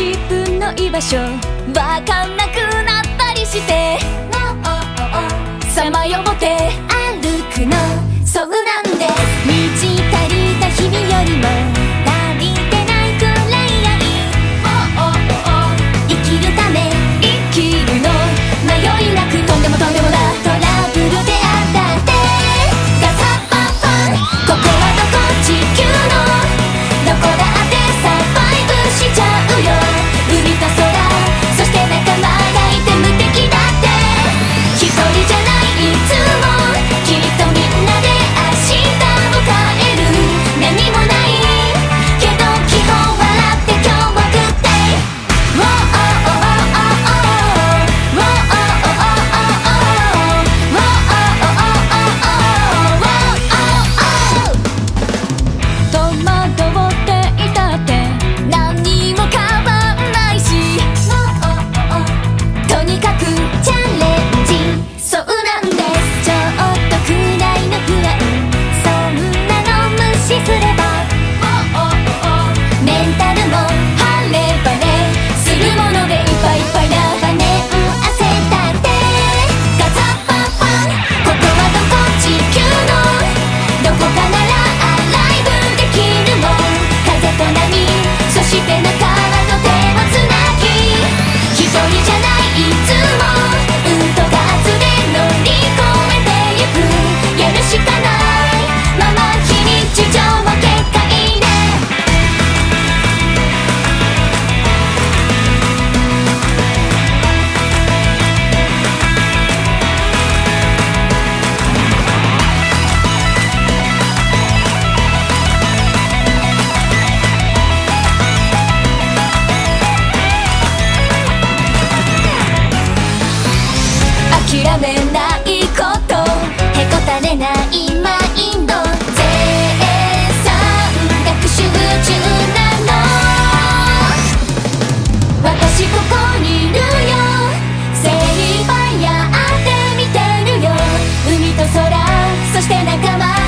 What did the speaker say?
自分の居場所わかんなくなったりして。さまよって歩くの。そうなの。やめないことへこたれないマインド。絶賛学習中なの。私ここにいるよ。精一杯やってみてるよ。海と空そして仲間。